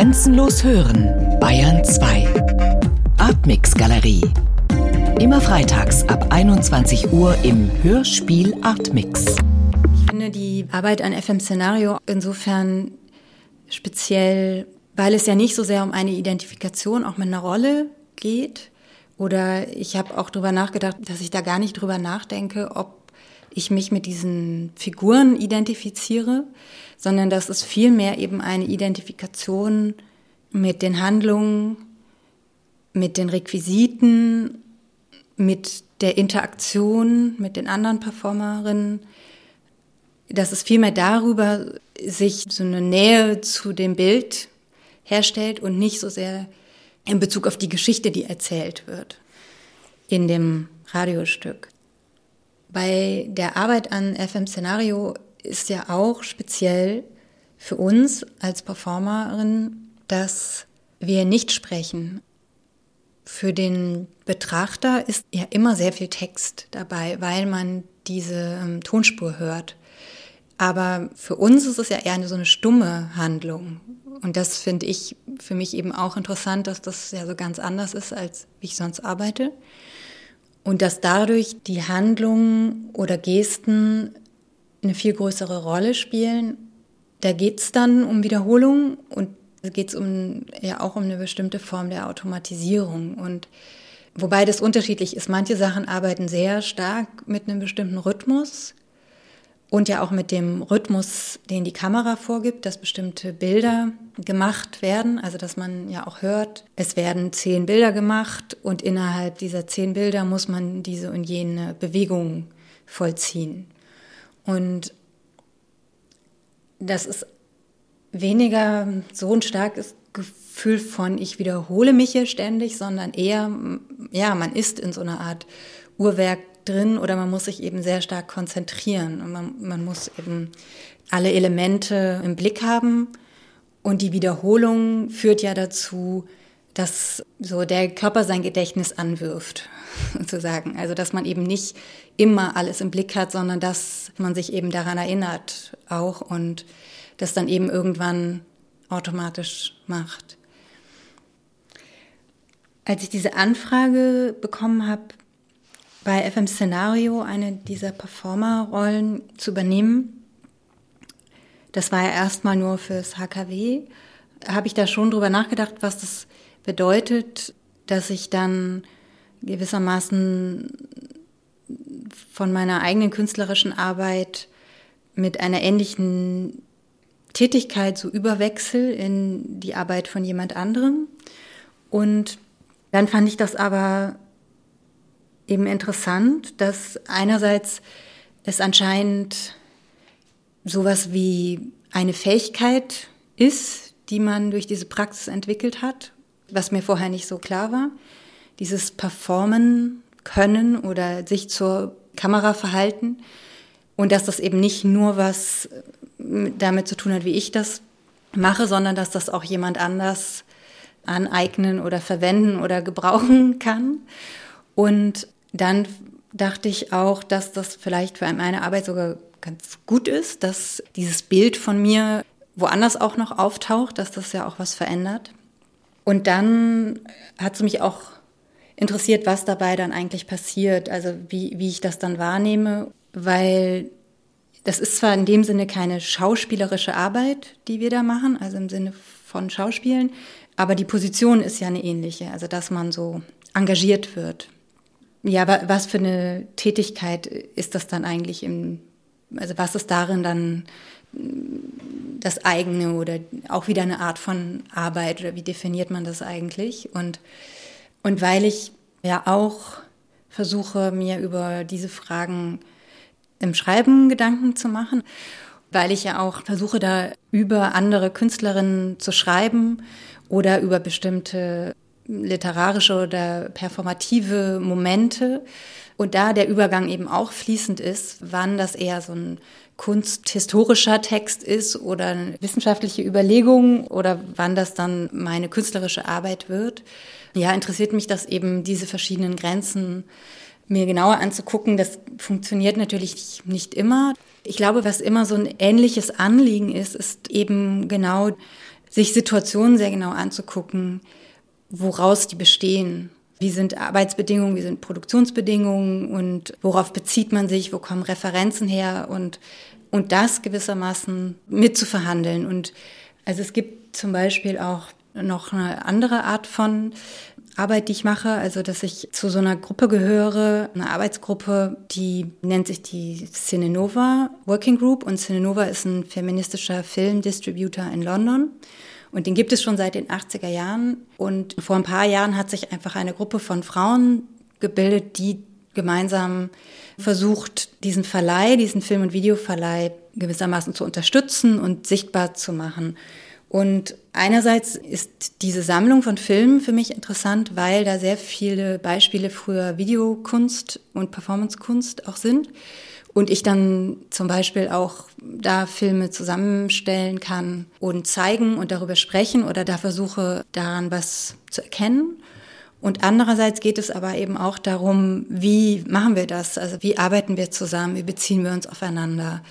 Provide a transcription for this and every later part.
Grenzenlos hören, Bayern 2. Artmix Galerie. Immer freitags ab 21 Uhr im Hörspiel Artmix. Ich finde die Arbeit an FM Szenario insofern speziell, weil es ja nicht so sehr um eine Identifikation auch mit einer Rolle geht. Oder ich habe auch darüber nachgedacht, dass ich da gar nicht drüber nachdenke, ob ich mich mit diesen Figuren identifiziere, sondern dass es vielmehr eben eine Identifikation mit den Handlungen, mit den Requisiten, mit der Interaktion mit den anderen Performerinnen, dass es vielmehr darüber sich so eine Nähe zu dem Bild herstellt und nicht so sehr in Bezug auf die Geschichte, die erzählt wird in dem Radiostück. Bei der Arbeit an FM Szenario ist ja auch speziell für uns als Performerin, dass wir nicht sprechen. Für den Betrachter ist ja immer sehr viel Text dabei, weil man diese ähm, Tonspur hört. Aber für uns ist es ja eher so eine stumme Handlung. Und das finde ich für mich eben auch interessant, dass das ja so ganz anders ist, als wie ich sonst arbeite. Und dass dadurch die Handlungen oder Gesten eine viel größere Rolle spielen. Da geht es dann um Wiederholung und geht es um, ja auch um eine bestimmte Form der Automatisierung. Und wobei das unterschiedlich ist. Manche Sachen arbeiten sehr stark mit einem bestimmten Rhythmus und ja auch mit dem Rhythmus, den die Kamera vorgibt, dass bestimmte Bilder gemacht werden. Also dass man ja auch hört, es werden zehn Bilder gemacht und innerhalb dieser zehn Bilder muss man diese und jene Bewegung vollziehen. Und das ist weniger so ein starkes Gefühl von, ich wiederhole mich hier ständig, sondern eher, ja, man ist in so einer Art Uhrwerk drin oder man muss sich eben sehr stark konzentrieren und man, man muss eben alle Elemente im Blick haben. Und die Wiederholung führt ja dazu, dass so der Körper sein Gedächtnis anwirft, sozusagen. Also, dass man eben nicht immer alles im Blick hat, sondern dass man sich eben daran erinnert auch und das dann eben irgendwann automatisch macht. Als ich diese Anfrage bekommen habe, bei FM Szenario eine dieser Performerrollen zu übernehmen, das war ja erstmal nur fürs HKW, habe ich da schon drüber nachgedacht, was das bedeutet, dass ich dann gewissermaßen von meiner eigenen künstlerischen Arbeit mit einer ähnlichen Tätigkeit so überwechsel in die Arbeit von jemand anderem. Und dann fand ich das aber eben interessant, dass einerseits es anscheinend sowas wie eine Fähigkeit ist, die man durch diese Praxis entwickelt hat, was mir vorher nicht so klar war. Dieses Performen können oder sich zur Kamera verhalten und dass das eben nicht nur was damit zu tun hat, wie ich das mache, sondern dass das auch jemand anders aneignen oder verwenden oder gebrauchen kann. Und dann dachte ich auch, dass das vielleicht für meine Arbeit sogar ganz gut ist, dass dieses Bild von mir woanders auch noch auftaucht, dass das ja auch was verändert. Und dann hat es mich auch interessiert, was dabei dann eigentlich passiert, also wie, wie ich das dann wahrnehme, weil das ist zwar in dem Sinne keine schauspielerische Arbeit, die wir da machen, also im Sinne von Schauspielen, aber die Position ist ja eine ähnliche, also dass man so engagiert wird. Ja, was für eine Tätigkeit ist das dann eigentlich im, also was ist darin dann das eigene oder auch wieder eine Art von Arbeit oder wie definiert man das eigentlich? Und, und weil ich ja auch versuche, mir über diese Fragen im Schreiben Gedanken zu machen, weil ich ja auch versuche, da über andere Künstlerinnen zu schreiben oder über bestimmte literarische oder performative Momente. Und da der Übergang eben auch fließend ist, wann das eher so ein kunsthistorischer Text ist oder wissenschaftliche Überlegung oder wann das dann meine künstlerische Arbeit wird. Ja, interessiert mich das eben, diese verschiedenen Grenzen mir genauer anzugucken. Das funktioniert natürlich nicht immer. Ich glaube, was immer so ein ähnliches Anliegen ist, ist eben genau sich Situationen sehr genau anzugucken, woraus die bestehen. Wie sind Arbeitsbedingungen, wie sind Produktionsbedingungen und worauf bezieht man sich, wo kommen Referenzen her und, und das gewissermaßen mitzuverhandeln. Und also es gibt zum Beispiel auch noch eine andere Art von Arbeit, die ich mache, also dass ich zu so einer Gruppe gehöre, eine Arbeitsgruppe, die nennt sich die Cinenova Working Group und Cinenova ist ein feministischer Filmdistributor in London. Und den gibt es schon seit den 80er Jahren. Und vor ein paar Jahren hat sich einfach eine Gruppe von Frauen gebildet, die gemeinsam versucht, diesen Verleih, diesen Film- und Videoverleih gewissermaßen zu unterstützen und sichtbar zu machen. Und einerseits ist diese Sammlung von Filmen für mich interessant, weil da sehr viele Beispiele früher Videokunst und Performancekunst auch sind. Und ich dann zum Beispiel auch da Filme zusammenstellen kann und zeigen und darüber sprechen oder da versuche daran was zu erkennen. Und andererseits geht es aber eben auch darum, wie machen wir das? Also wie arbeiten wir zusammen? Wie beziehen wir uns aufeinander?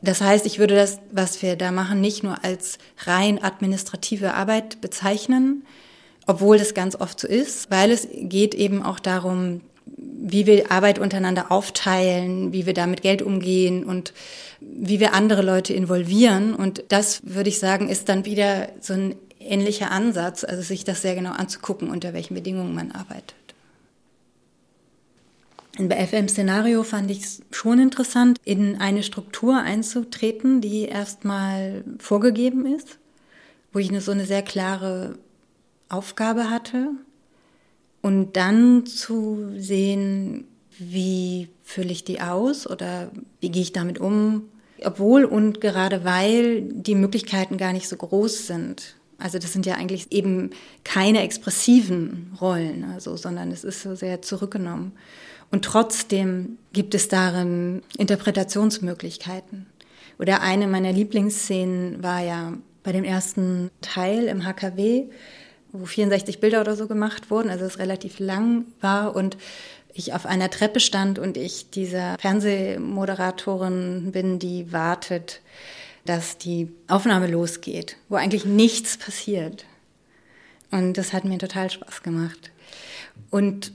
Das heißt, ich würde das, was wir da machen, nicht nur als rein administrative Arbeit bezeichnen, obwohl das ganz oft so ist, weil es geht eben auch darum, wie wir Arbeit untereinander aufteilen, wie wir da mit Geld umgehen und wie wir andere Leute involvieren. Und das, würde ich sagen, ist dann wieder so ein ähnlicher Ansatz, also sich das sehr genau anzugucken, unter welchen Bedingungen man arbeitet. Bei FM-Szenario fand ich es schon interessant, in eine Struktur einzutreten, die erstmal vorgegeben ist, wo ich eine, so eine sehr klare Aufgabe hatte und dann zu sehen, wie fülle ich die aus oder wie gehe ich damit um, obwohl und gerade weil die Möglichkeiten gar nicht so groß sind. Also das sind ja eigentlich eben keine expressiven Rollen, also, sondern es ist so sehr zurückgenommen. Und trotzdem gibt es darin Interpretationsmöglichkeiten. Oder eine meiner Lieblingsszenen war ja bei dem ersten Teil im HKW, wo 64 Bilder oder so gemacht wurden, also es relativ lang war und ich auf einer Treppe stand und ich dieser Fernsehmoderatorin bin, die wartet, dass die Aufnahme losgeht, wo eigentlich nichts passiert. Und das hat mir total Spaß gemacht. Und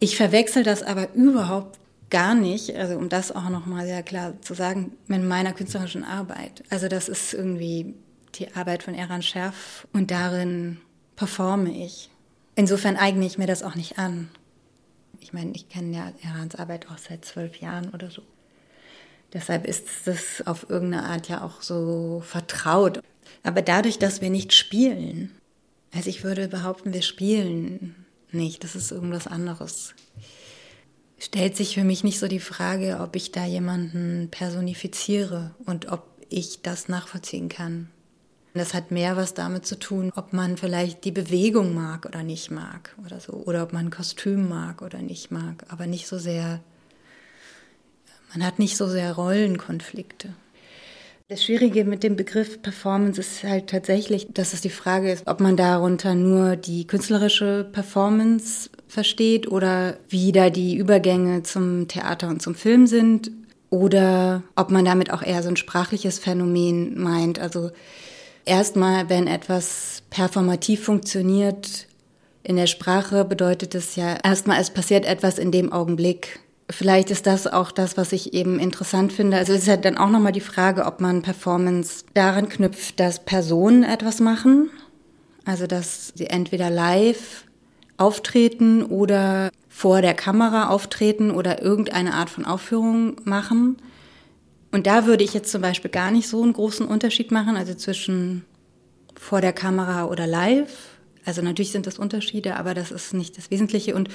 ich verwechsel das aber überhaupt gar nicht, also um das auch nochmal sehr klar zu sagen, mit meiner künstlerischen Arbeit. Also das ist irgendwie die Arbeit von Eran Scherf und darin performe ich. Insofern eigne ich mir das auch nicht an. Ich meine, ich kenne ja Erans Arbeit auch seit zwölf Jahren oder so. Deshalb ist das auf irgendeine Art ja auch so vertraut. Aber dadurch, dass wir nicht spielen, also ich würde behaupten, wir spielen nicht, das ist irgendwas anderes. Stellt sich für mich nicht so die Frage, ob ich da jemanden personifiziere und ob ich das nachvollziehen kann. Das hat mehr was damit zu tun, ob man vielleicht die Bewegung mag oder nicht mag oder so, oder ob man ein Kostüm mag oder nicht mag, aber nicht so sehr, man hat nicht so sehr Rollenkonflikte. Das Schwierige mit dem Begriff Performance ist halt tatsächlich, dass es die Frage ist, ob man darunter nur die künstlerische Performance versteht oder wie da die Übergänge zum Theater und zum Film sind oder ob man damit auch eher so ein sprachliches Phänomen meint. Also erstmal, wenn etwas performativ funktioniert in der Sprache, bedeutet es ja erstmal, es passiert etwas in dem Augenblick Vielleicht ist das auch das, was ich eben interessant finde. Also es ist halt dann auch nochmal die Frage, ob man Performance daran knüpft, dass Personen etwas machen. Also dass sie entweder live auftreten oder vor der Kamera auftreten oder irgendeine Art von Aufführung machen. Und da würde ich jetzt zum Beispiel gar nicht so einen großen Unterschied machen, also zwischen vor der Kamera oder live. Also natürlich sind das Unterschiede, aber das ist nicht das Wesentliche. Und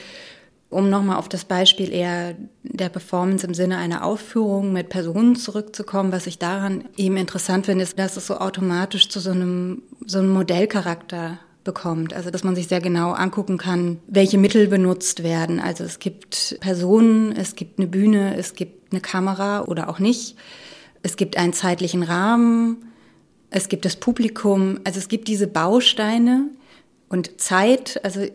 um nochmal auf das Beispiel eher der Performance im Sinne einer Aufführung mit Personen zurückzukommen, was ich daran eben interessant finde, ist, dass es so automatisch zu so einem, so einem Modellcharakter bekommt. Also, dass man sich sehr genau angucken kann, welche Mittel benutzt werden. Also, es gibt Personen, es gibt eine Bühne, es gibt eine Kamera oder auch nicht. Es gibt einen zeitlichen Rahmen, es gibt das Publikum. Also, es gibt diese Bausteine und Zeit. Also,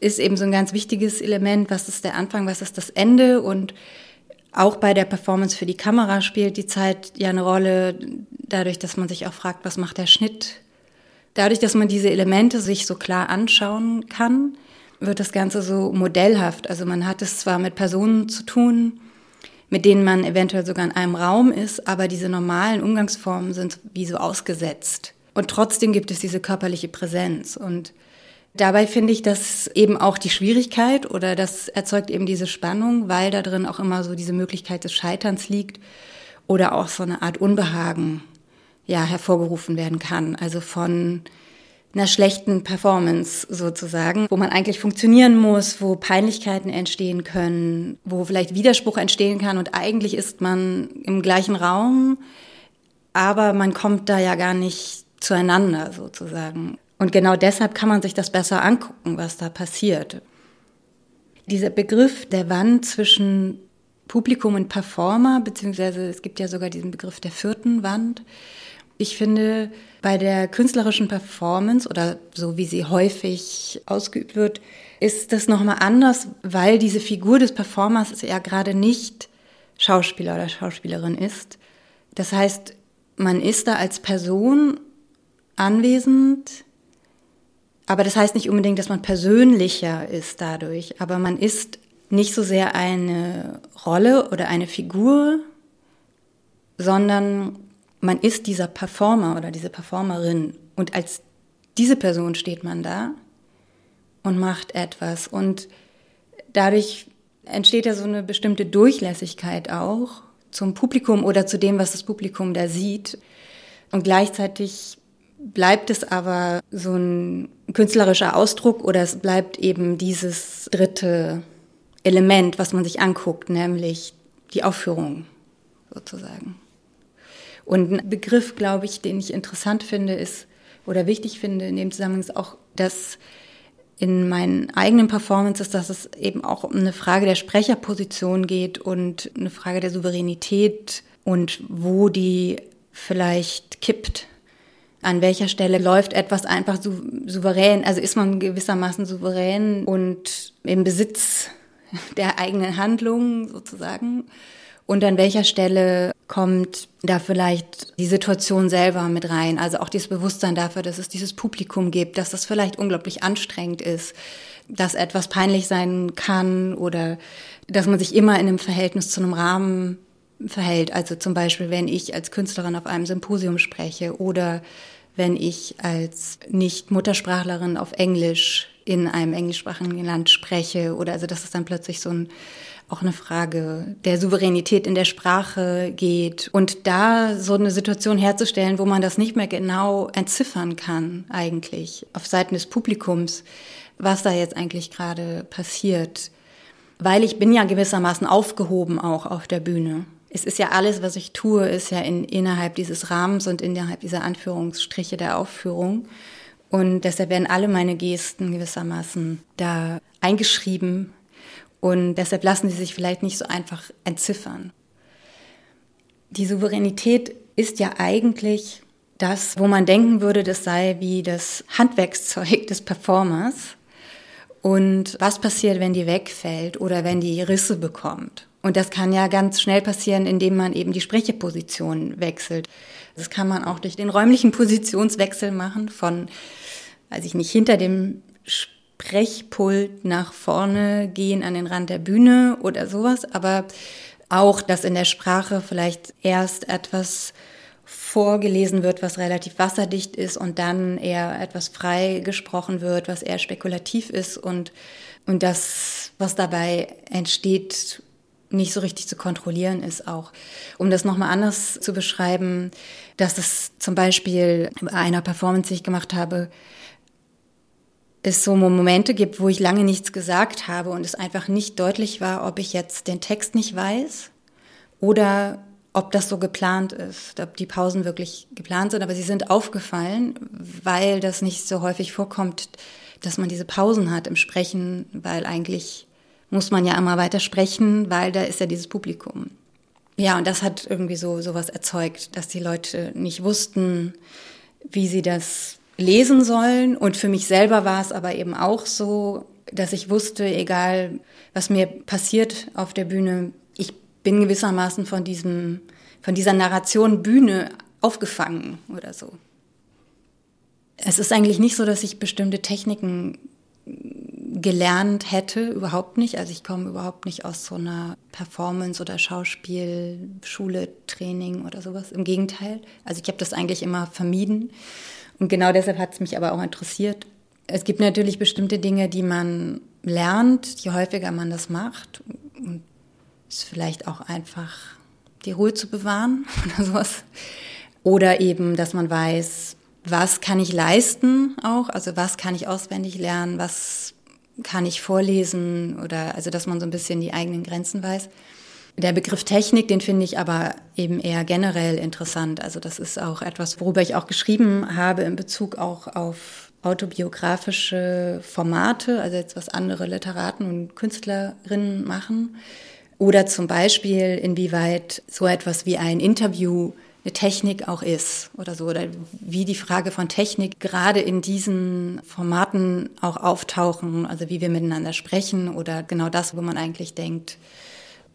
ist eben so ein ganz wichtiges Element. Was ist der Anfang, was ist das Ende? Und auch bei der Performance für die Kamera spielt die Zeit ja eine Rolle, dadurch, dass man sich auch fragt, was macht der Schnitt? Dadurch, dass man diese Elemente sich so klar anschauen kann, wird das Ganze so modellhaft. Also man hat es zwar mit Personen zu tun, mit denen man eventuell sogar in einem Raum ist, aber diese normalen Umgangsformen sind wie so ausgesetzt. Und trotzdem gibt es diese körperliche Präsenz. Und dabei finde ich das eben auch die Schwierigkeit oder das erzeugt eben diese Spannung, weil da drin auch immer so diese Möglichkeit des Scheiterns liegt oder auch so eine Art Unbehagen ja hervorgerufen werden kann. Also von einer schlechten Performance sozusagen, wo man eigentlich funktionieren muss, wo Peinlichkeiten entstehen können, wo vielleicht Widerspruch entstehen kann und eigentlich ist man im gleichen Raum, aber man kommt da ja gar nicht zueinander sozusagen. Und genau deshalb kann man sich das besser angucken, was da passiert. Dieser Begriff der Wand zwischen Publikum und Performer, beziehungsweise es gibt ja sogar diesen Begriff der vierten Wand, ich finde, bei der künstlerischen Performance oder so wie sie häufig ausgeübt wird, ist das nochmal anders, weil diese Figur des Performers ja gerade nicht Schauspieler oder Schauspielerin ist. Das heißt, man ist da als Person anwesend, aber das heißt nicht unbedingt, dass man persönlicher ist dadurch, aber man ist nicht so sehr eine Rolle oder eine Figur, sondern man ist dieser Performer oder diese Performerin und als diese Person steht man da und macht etwas und dadurch entsteht ja so eine bestimmte Durchlässigkeit auch zum Publikum oder zu dem, was das Publikum da sieht und gleichzeitig bleibt es aber so ein künstlerischer Ausdruck oder es bleibt eben dieses dritte Element, was man sich anguckt, nämlich die Aufführung sozusagen. Und ein Begriff, glaube ich, den ich interessant finde, ist oder wichtig finde in dem Zusammenhang ist auch, dass in meinen eigenen Performances, dass es eben auch um eine Frage der Sprecherposition geht und eine Frage der Souveränität und wo die vielleicht kippt. An welcher Stelle läuft etwas einfach souverän, also ist man gewissermaßen souverän und im Besitz der eigenen Handlungen sozusagen und an welcher Stelle kommt da vielleicht die Situation selber mit rein? Also auch dieses Bewusstsein dafür, dass es dieses Publikum gibt, dass das vielleicht unglaublich anstrengend ist, dass etwas peinlich sein kann oder dass man sich immer in einem Verhältnis zu einem Rahmen verhält. Also zum Beispiel, wenn ich als Künstlerin auf einem Symposium spreche oder wenn ich als Nicht-Muttersprachlerin auf Englisch in einem englischsprachigen Land spreche oder also dass es dann plötzlich so ein auch eine Frage der Souveränität in der Sprache geht und da so eine Situation herzustellen, wo man das nicht mehr genau entziffern kann eigentlich auf Seiten des Publikums, was da jetzt eigentlich gerade passiert. Weil ich bin ja gewissermaßen aufgehoben auch auf der Bühne. Es ist ja alles, was ich tue, ist ja in, innerhalb dieses Rahmens und innerhalb dieser Anführungsstriche der Aufführung. Und deshalb werden alle meine Gesten gewissermaßen da eingeschrieben und deshalb lassen sie sich vielleicht nicht so einfach entziffern. Die Souveränität ist ja eigentlich das, wo man denken würde, das sei wie das Handwerkszeug des Performers. Und was passiert, wenn die wegfällt oder wenn die Risse bekommt? Und das kann ja ganz schnell passieren, indem man eben die Sprecheposition wechselt. Das kann man auch durch den räumlichen Positionswechsel machen von, weiß ich nicht, hinter dem Sprechpult nach vorne gehen an den Rand der Bühne oder sowas, aber auch, dass in der Sprache vielleicht erst etwas vorgelesen wird, was relativ wasserdicht ist und dann eher etwas frei gesprochen wird, was eher spekulativ ist und, und das, was dabei entsteht, nicht so richtig zu kontrollieren ist auch. Um das nochmal anders zu beschreiben, dass es zum Beispiel bei einer Performance, die ich gemacht habe, es so Momente gibt, wo ich lange nichts gesagt habe und es einfach nicht deutlich war, ob ich jetzt den Text nicht weiß oder ob das so geplant ist, ob die Pausen wirklich geplant sind, aber sie sind aufgefallen, weil das nicht so häufig vorkommt, dass man diese Pausen hat im Sprechen, weil eigentlich muss man ja immer weiter sprechen, weil da ist ja dieses Publikum. Ja, und das hat irgendwie so sowas erzeugt, dass die Leute nicht wussten, wie sie das lesen sollen. Und für mich selber war es aber eben auch so, dass ich wusste, egal was mir passiert auf der Bühne, ich bin gewissermaßen von diesem, von dieser Narration Bühne aufgefangen oder so. Es ist eigentlich nicht so, dass ich bestimmte Techniken gelernt hätte, überhaupt nicht. Also ich komme überhaupt nicht aus so einer Performance- oder Schauspielschule, Training oder sowas. Im Gegenteil. Also ich habe das eigentlich immer vermieden. Und genau deshalb hat es mich aber auch interessiert. Es gibt natürlich bestimmte Dinge, die man lernt, je häufiger man das macht. Und ist vielleicht auch einfach die Ruhe zu bewahren oder sowas. Oder eben, dass man weiß, was kann ich leisten auch, also was kann ich auswendig lernen, was kann ich vorlesen oder also dass man so ein bisschen die eigenen Grenzen weiß. Der Begriff Technik, den finde ich aber eben eher generell interessant. Also das ist auch etwas, worüber ich auch geschrieben habe in Bezug auch auf autobiografische Formate, also jetzt was andere Literaten und Künstlerinnen machen. Oder zum Beispiel, inwieweit so etwas wie ein Interview eine Technik auch ist oder so, oder wie die Frage von Technik gerade in diesen Formaten auch auftauchen, also wie wir miteinander sprechen oder genau das, wo man eigentlich denkt,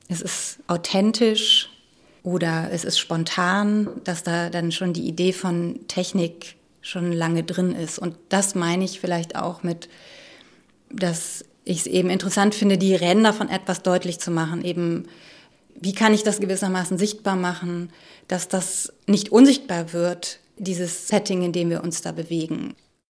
es ist authentisch oder es ist spontan, dass da dann schon die Idee von Technik schon lange drin ist. Und das meine ich vielleicht auch mit, dass ich es eben interessant finde, die Ränder von etwas deutlich zu machen, eben wie kann ich das gewissermaßen sichtbar machen, dass das nicht unsichtbar wird, dieses Setting, in dem wir uns da bewegen.